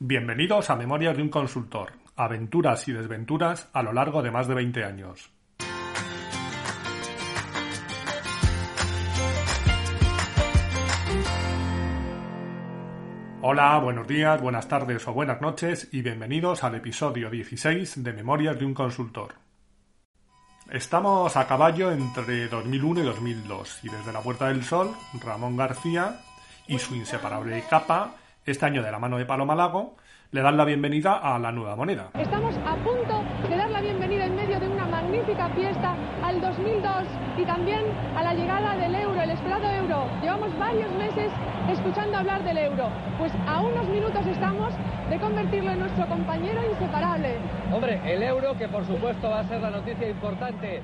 Bienvenidos a Memorias de un Consultor, aventuras y desventuras a lo largo de más de 20 años. Hola, buenos días, buenas tardes o buenas noches y bienvenidos al episodio 16 de Memorias de un Consultor. Estamos a caballo entre 2001 y 2002 y desde la Puerta del Sol, Ramón García y su inseparable capa este año de la mano de Paloma Lago, le dan la bienvenida a la nueva moneda. Estamos a punto de dar la bienvenida en medio de una magnífica fiesta al 2002 y también a la llegada del euro, el esperado euro. Llevamos varios meses escuchando hablar del euro. Pues a unos minutos estamos de convertirlo en nuestro compañero inseparable. Hombre, el euro que por supuesto va a ser la noticia importante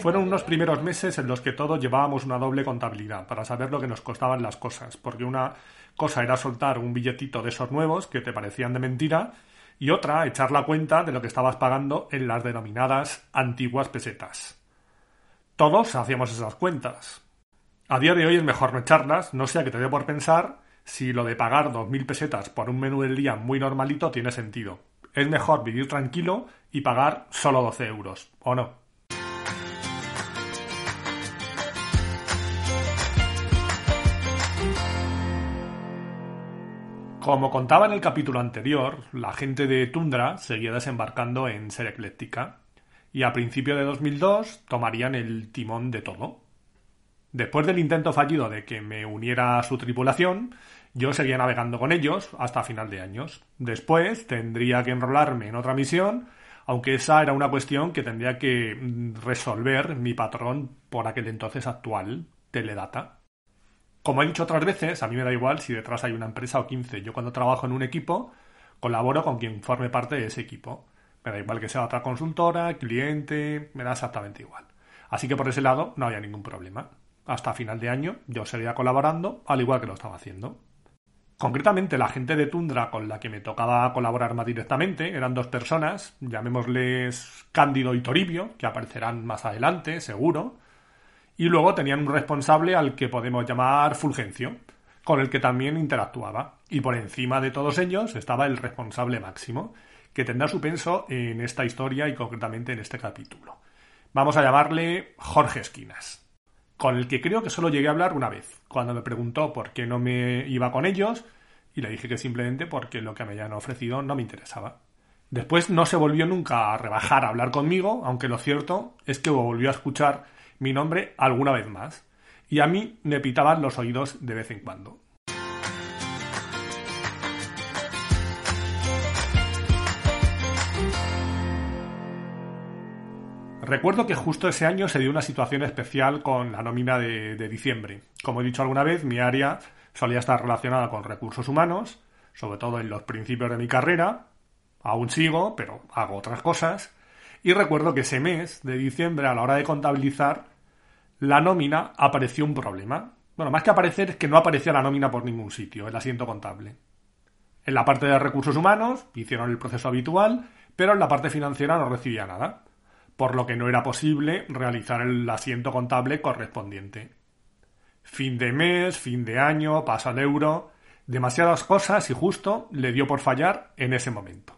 Fueron unos primeros meses en los que todos llevábamos una doble contabilidad para saber lo que nos costaban las cosas, porque una cosa era soltar un billetito de esos nuevos que te parecían de mentira y otra echar la cuenta de lo que estabas pagando en las denominadas antiguas pesetas. Todos hacíamos esas cuentas. A día de hoy es mejor no echarlas, no sea que te dé por pensar si lo de pagar dos mil pesetas por un menú del día muy normalito tiene sentido. Es mejor vivir tranquilo y pagar solo 12 euros, ¿o no? Como contaba en el capítulo anterior, la gente de Tundra seguía desembarcando en Ser Ecléctica y a principio de 2002 tomarían el timón de todo. Después del intento fallido de que me uniera a su tripulación, yo seguía navegando con ellos hasta final de años. Después tendría que enrolarme en otra misión, aunque esa era una cuestión que tendría que resolver mi patrón por aquel entonces actual, Teledata. Como he dicho otras veces, a mí me da igual si detrás hay una empresa o 15. Yo cuando trabajo en un equipo, colaboro con quien forme parte de ese equipo. Me da igual que sea otra consultora, cliente, me da exactamente igual. Así que por ese lado no había ningún problema. Hasta final de año yo seguía colaborando, al igual que lo estaba haciendo. Concretamente, la gente de Tundra con la que me tocaba colaborar más directamente eran dos personas, llamémosles Cándido y Toribio, que aparecerán más adelante, seguro, y luego tenían un responsable al que podemos llamar Fulgencio, con el que también interactuaba. Y por encima de todos ellos estaba el responsable máximo, que tendrá su peso en esta historia y concretamente en este capítulo. Vamos a llamarle Jorge Esquinas, con el que creo que solo llegué a hablar una vez, cuando me preguntó por qué no me iba con ellos, y le dije que simplemente porque lo que me habían ofrecido no me interesaba. Después no se volvió nunca a rebajar a hablar conmigo, aunque lo cierto es que volvió a escuchar mi nombre alguna vez más, y a mí me pitaban los oídos de vez en cuando. Recuerdo que justo ese año se dio una situación especial con la nómina de, de, diciembre. Como he dicho alguna vez, mi área solía estar relacionada con recursos humanos, sobre todo en los principios de mi carrera. Aún sigo, pero hago otras cosas. Y recuerdo que ese mes de diciembre, a la hora de contabilizar, la nómina apareció un problema. Bueno, más que aparecer es que no aparecía la nómina por ningún sitio, el asiento contable. En la parte de recursos humanos hicieron el proceso habitual, pero en la parte financiera no recibía nada, por lo que no era posible realizar el asiento contable correspondiente. Fin de mes, fin de año, pasa el euro, demasiadas cosas y justo le dio por fallar en ese momento.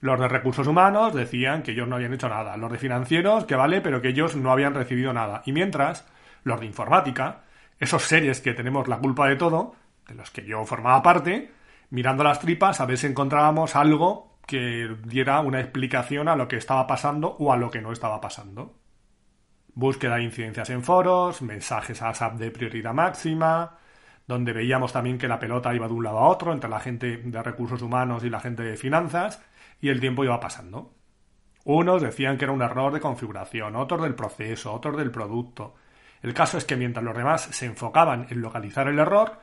Los de recursos humanos decían que ellos no habían hecho nada. Los de financieros, que vale, pero que ellos no habían recibido nada. Y mientras, los de informática, esos seres que tenemos la culpa de todo, de los que yo formaba parte, mirando las tripas a ver si encontrábamos algo que diera una explicación a lo que estaba pasando o a lo que no estaba pasando. Búsqueda de incidencias en foros, mensajes a SAP de prioridad máxima, donde veíamos también que la pelota iba de un lado a otro entre la gente de recursos humanos y la gente de finanzas, y el tiempo iba pasando. Unos decían que era un error de configuración, otros del proceso, otros del producto. El caso es que mientras los demás se enfocaban en localizar el error,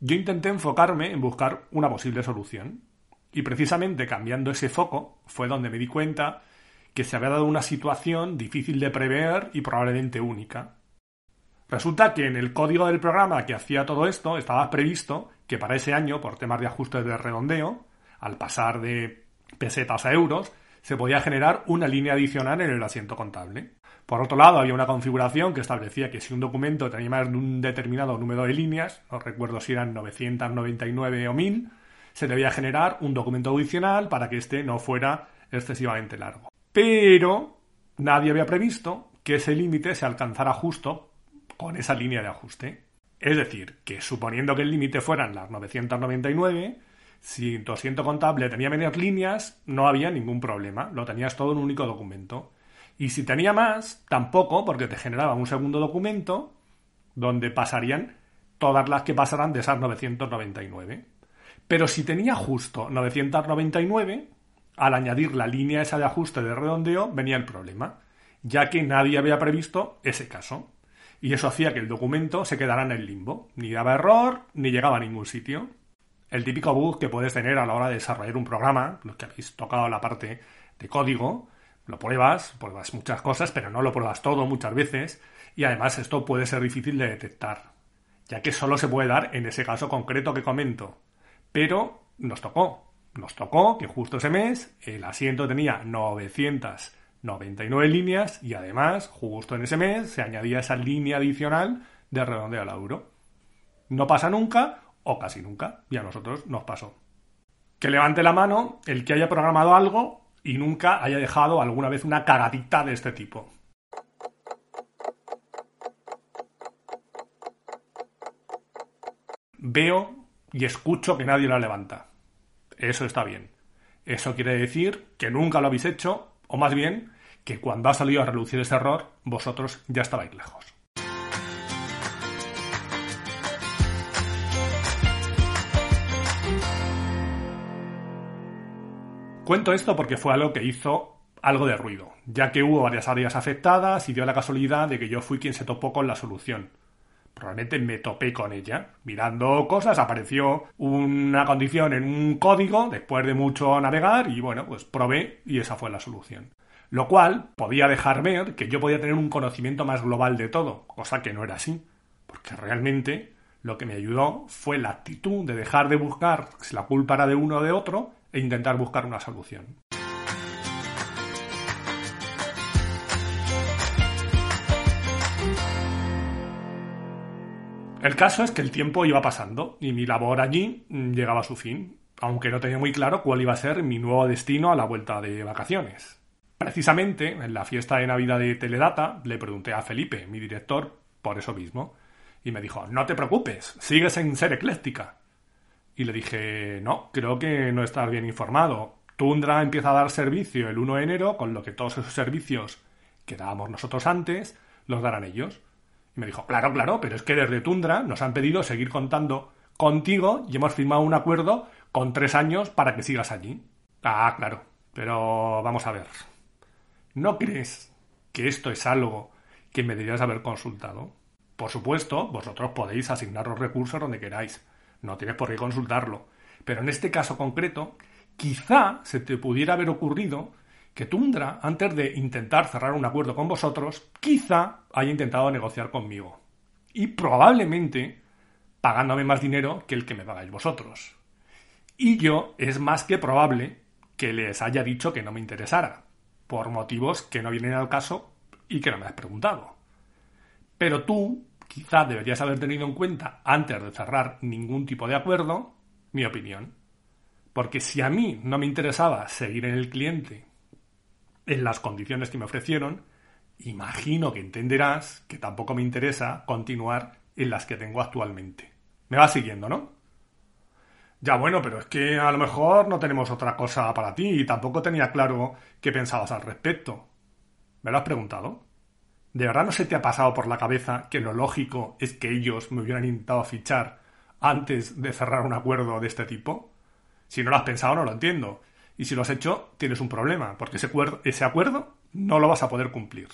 yo intenté enfocarme en buscar una posible solución. Y precisamente cambiando ese foco fue donde me di cuenta que se había dado una situación difícil de prever y probablemente única. Resulta que en el código del programa que hacía todo esto estaba previsto que para ese año, por temas de ajustes de redondeo, al pasar de pesetas a euros, se podía generar una línea adicional en el asiento contable. Por otro lado, había una configuración que establecía que si un documento tenía más de un determinado número de líneas, no recuerdo si eran 999 o 1000, se debía generar un documento adicional para que éste no fuera excesivamente largo. Pero nadie había previsto que ese límite se alcanzara justo con esa línea de ajuste. Es decir, que suponiendo que el límite fueran las 999, si tu asiento contable tenía menos líneas, no había ningún problema, lo tenías todo en un único documento. Y si tenía más, tampoco, porque te generaba un segundo documento donde pasarían todas las que pasaran de esas 999. Pero si tenía justo 999, al añadir la línea esa de ajuste de redondeo, venía el problema, ya que nadie había previsto ese caso. Y eso hacía que el documento se quedara en el limbo. Ni daba error, ni llegaba a ningún sitio el típico bug que puedes tener a la hora de desarrollar un programa, los que habéis tocado la parte de código, lo pruebas, pruebas muchas cosas, pero no lo pruebas todo muchas veces, y además esto puede ser difícil de detectar, ya que solo se puede dar en ese caso concreto que comento. Pero nos tocó, nos tocó que justo ese mes el asiento tenía 999 líneas y además, justo en ese mes, se añadía esa línea adicional de redondeo al euro. No pasa nunca, o casi nunca, y a nosotros nos pasó. Que levante la mano el que haya programado algo y nunca haya dejado alguna vez una cagadita de este tipo. Veo y escucho que nadie la levanta. Eso está bien. Eso quiere decir que nunca lo habéis hecho, o más bien, que cuando ha salido a relucir ese error, vosotros ya estabais lejos. Cuento esto porque fue algo que hizo algo de ruido, ya que hubo varias áreas afectadas y dio la casualidad de que yo fui quien se topó con la solución. Probablemente me topé con ella. Mirando cosas apareció una condición en un código después de mucho navegar y bueno, pues probé y esa fue la solución. Lo cual podía dejar ver que yo podía tener un conocimiento más global de todo, cosa que no era así, porque realmente lo que me ayudó fue la actitud de dejar de buscar si la culpa era de uno o de otro e intentar buscar una solución. El caso es que el tiempo iba pasando y mi labor allí mm, llegaba a su fin, aunque no tenía muy claro cuál iba a ser mi nuevo destino a la vuelta de vacaciones. Precisamente, en la fiesta de Navidad de Teledata, le pregunté a Felipe, mi director, por eso mismo, y me dijo, no te preocupes, sigues en ser ecléctica. Y le dije, no, creo que no estás bien informado. Tundra empieza a dar servicio el 1 de enero, con lo que todos esos servicios que dábamos nosotros antes, los darán ellos. Y me dijo, claro, claro, pero es que desde Tundra nos han pedido seguir contando contigo y hemos firmado un acuerdo con tres años para que sigas allí. Ah, claro, pero vamos a ver. ¿No crees que esto es algo que me deberías haber consultado? Por supuesto, vosotros podéis asignar los recursos donde queráis, no tienes por qué consultarlo. Pero en este caso concreto, quizá se te pudiera haber ocurrido que Tundra, antes de intentar cerrar un acuerdo con vosotros, quizá haya intentado negociar conmigo. Y probablemente pagándome más dinero que el que me pagáis vosotros. Y yo es más que probable que les haya dicho que no me interesara, por motivos que no vienen al caso y que no me has preguntado. Pero tú quizá deberías haber tenido en cuenta antes de cerrar ningún tipo de acuerdo mi opinión. Porque si a mí no me interesaba seguir en el cliente en las condiciones que me ofrecieron, imagino que entenderás que tampoco me interesa continuar en las que tengo actualmente. Me vas siguiendo, ¿no? Ya bueno, pero es que a lo mejor no tenemos otra cosa para ti y tampoco tenía claro qué pensabas al respecto. ¿Me lo has preguntado? ¿De verdad no se te ha pasado por la cabeza que lo lógico es que ellos me hubieran intentado fichar antes de cerrar un acuerdo de este tipo? Si no lo has pensado, no lo entiendo. Y si lo has hecho, tienes un problema, porque ese, ese acuerdo no lo vas a poder cumplir.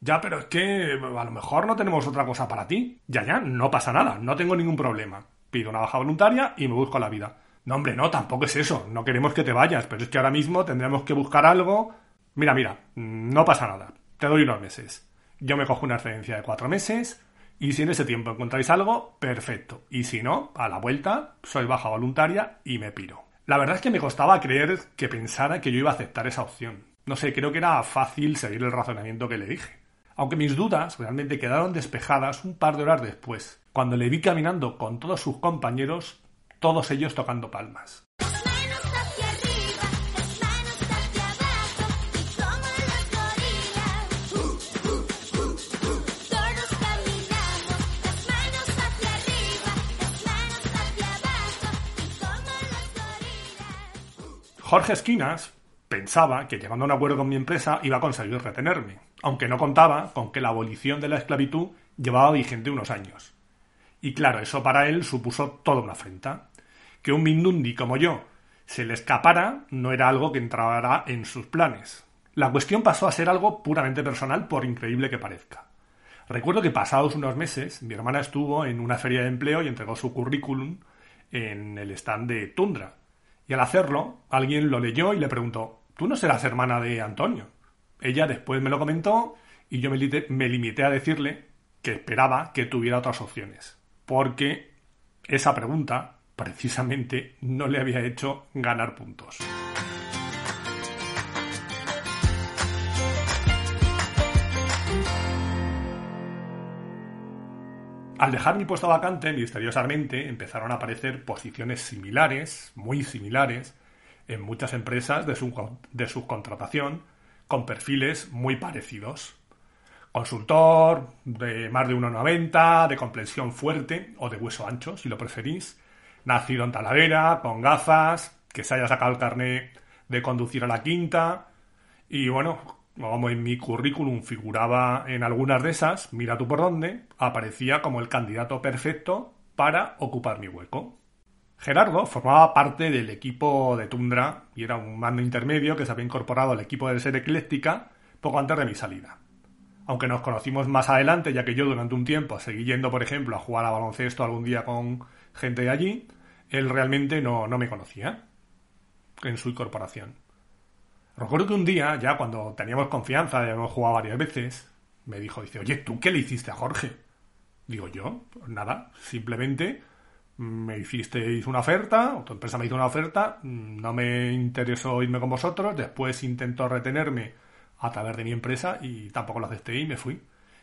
Ya, pero es que a lo mejor no tenemos otra cosa para ti. Ya, ya, no pasa nada, no tengo ningún problema. pido una baja voluntaria y me busco la vida. No, hombre, no, tampoco es eso. No queremos que te vayas, pero es que ahora mismo tendremos que buscar algo. Mira, mira, no pasa nada. Te doy unos meses. Yo me cojo una excedencia de cuatro meses y si en ese tiempo encontráis algo, perfecto. Y si no, a la vuelta, soy baja voluntaria y me piro. La verdad es que me costaba creer que pensara que yo iba a aceptar esa opción. No sé, creo que era fácil seguir el razonamiento que le dije. Aunque mis dudas realmente quedaron despejadas un par de horas después, cuando le vi caminando con todos sus compañeros, todos ellos tocando palmas. Jorge Esquinas pensaba que llegando a un acuerdo con mi empresa iba a conseguir retenerme, aunque no contaba con que la abolición de la esclavitud llevaba vigente unos años. Y claro, eso para él supuso toda una afrenta. Que un Mindundi como yo se le escapara no era algo que entrara en sus planes. La cuestión pasó a ser algo puramente personal, por increíble que parezca. Recuerdo que pasados unos meses, mi hermana estuvo en una feria de empleo y entregó su currículum en el stand de Tundra. Y al hacerlo, alguien lo leyó y le preguntó, ¿tú no serás hermana de Antonio? Ella después me lo comentó y yo me, limité a decirle que esperaba que tuviera otras opciones, porque esa pregunta precisamente no le había hecho ganar puntos. Al dejar mi puesto vacante, misteriosamente empezaron a aparecer posiciones similares, muy similares, en muchas empresas de, de subcontratación, con perfiles muy parecidos. Consultor de más de 1,90, de complexión fuerte o de hueso ancho, si lo preferís. Nacido en Talavera, con gafas, que se haya sacado el carnet de conducir a la quinta. Y bueno, como en mi currículum figuraba en algunas de esas, mira tú por dónde, aparecía como el candidato perfecto para ocupar mi hueco. Gerardo formaba parte del equipo de Tundra y era un mando intermedio que se había incorporado al equipo de ser ecléctica poco antes de mi salida. Aunque nos conocimos más adelante, ya que yo durante un tiempo seguí yendo, por ejemplo, a jugar a baloncesto algún día con gente de allí, él realmente no, no me conocía en su incorporación. Recuerdo que un día, ya cuando teníamos confianza, ya hemos jugado varias veces, me dijo, dice, oye, ¿tú qué le hiciste a Jorge? Digo yo, pues nada, simplemente me hicisteis una oferta, o tu empresa me hizo una oferta, no me interesó irme con vosotros, después intentó retenerme a través de mi empresa y tampoco lo acepté y me fui.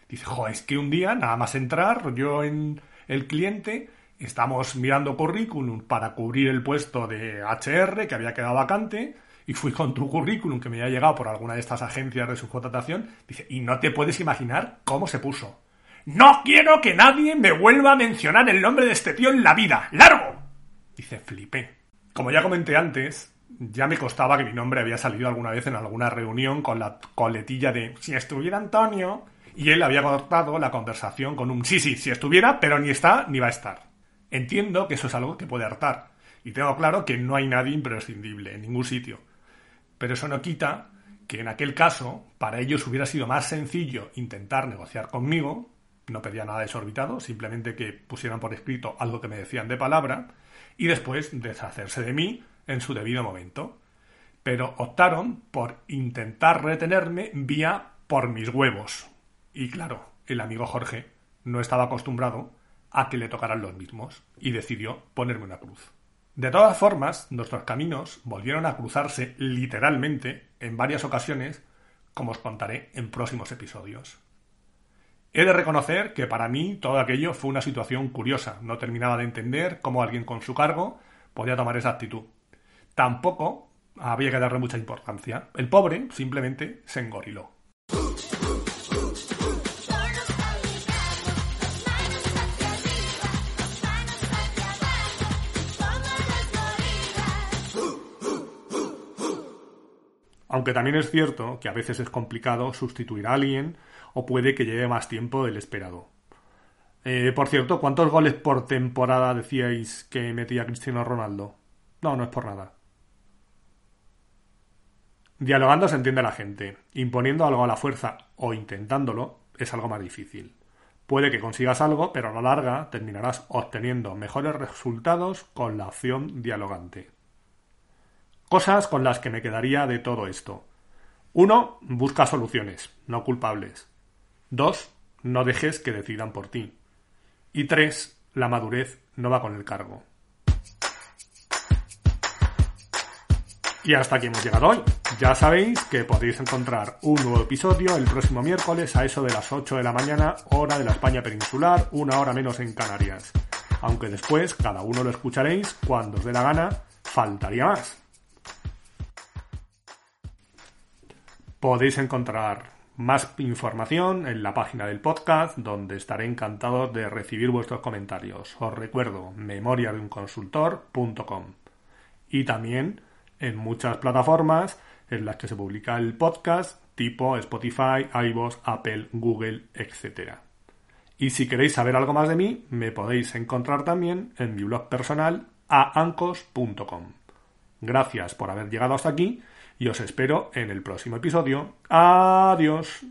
Dice, jo, es que un día, nada más entrar, yo en el cliente, estamos mirando currículum para cubrir el puesto de HR que había quedado vacante, y fui con tu currículum que me había llegado por alguna de estas agencias de subcontratación, dice, y no te puedes imaginar cómo se puso. No quiero que nadie me vuelva a mencionar el nombre de este tío en la vida. ¡Largo! Dice, flipé. Como ya comenté antes, ya me costaba que mi nombre había salido alguna vez en alguna reunión con la coletilla de si estuviera Antonio, y él había cortado la conversación con un sí, sí, si estuviera, pero ni está ni va a estar. Entiendo que eso es algo que puede hartar, y tengo claro que no hay nadie imprescindible en ningún sitio. Pero eso no quita que en aquel caso para ellos hubiera sido más sencillo intentar negociar conmigo, no pedía nada desorbitado, simplemente que pusieran por escrito algo que me decían de palabra, y después deshacerse de mí en su debido momento. Pero optaron por intentar retenerme vía por mis huevos. Y claro, el amigo Jorge no estaba acostumbrado a que le tocaran los mismos, y decidió ponerme una cruz. De todas formas, nuestros caminos volvieron a cruzarse literalmente en varias ocasiones, como os contaré en próximos episodios. He de reconocer que para mí todo aquello fue una situación curiosa. No terminaba de entender cómo alguien con su cargo podía tomar esa actitud. Tampoco había que darle mucha importancia. El pobre simplemente se engoriló. Aunque también es cierto que a veces es complicado sustituir a alguien o puede que lleve más tiempo del esperado. Eh, por cierto, ¿cuántos goles por temporada decíais que metía Cristiano Ronaldo? No, no es por nada. Dialogando se entiende la gente. Imponiendo algo a la fuerza o intentándolo es algo más difícil. Puede que consigas algo, pero a la larga terminarás obteniendo mejores resultados con la opción dialogante. Cosas con las que me quedaría de todo esto. 1. Busca soluciones, no culpables. 2. No dejes que decidan por ti. Y 3. La madurez no va con el cargo. Y hasta aquí hemos llegado hoy. Ya sabéis que podéis encontrar un nuevo episodio el próximo miércoles a eso de las 8 de la mañana, hora de la España peninsular, una hora menos en Canarias. Aunque después cada uno lo escucharéis cuando os dé la gana, faltaría más. Podéis encontrar más información en la página del podcast, donde estaré encantado de recibir vuestros comentarios. Os recuerdo memoriadeunconsultor.com. Y también en muchas plataformas en las que se publica el podcast, tipo Spotify, iVoox, Apple, Google, etc. Y si queréis saber algo más de mí, me podéis encontrar también en mi blog personal aancos.com. Gracias por haber llegado hasta aquí y os espero en el próximo episodio. Adiós.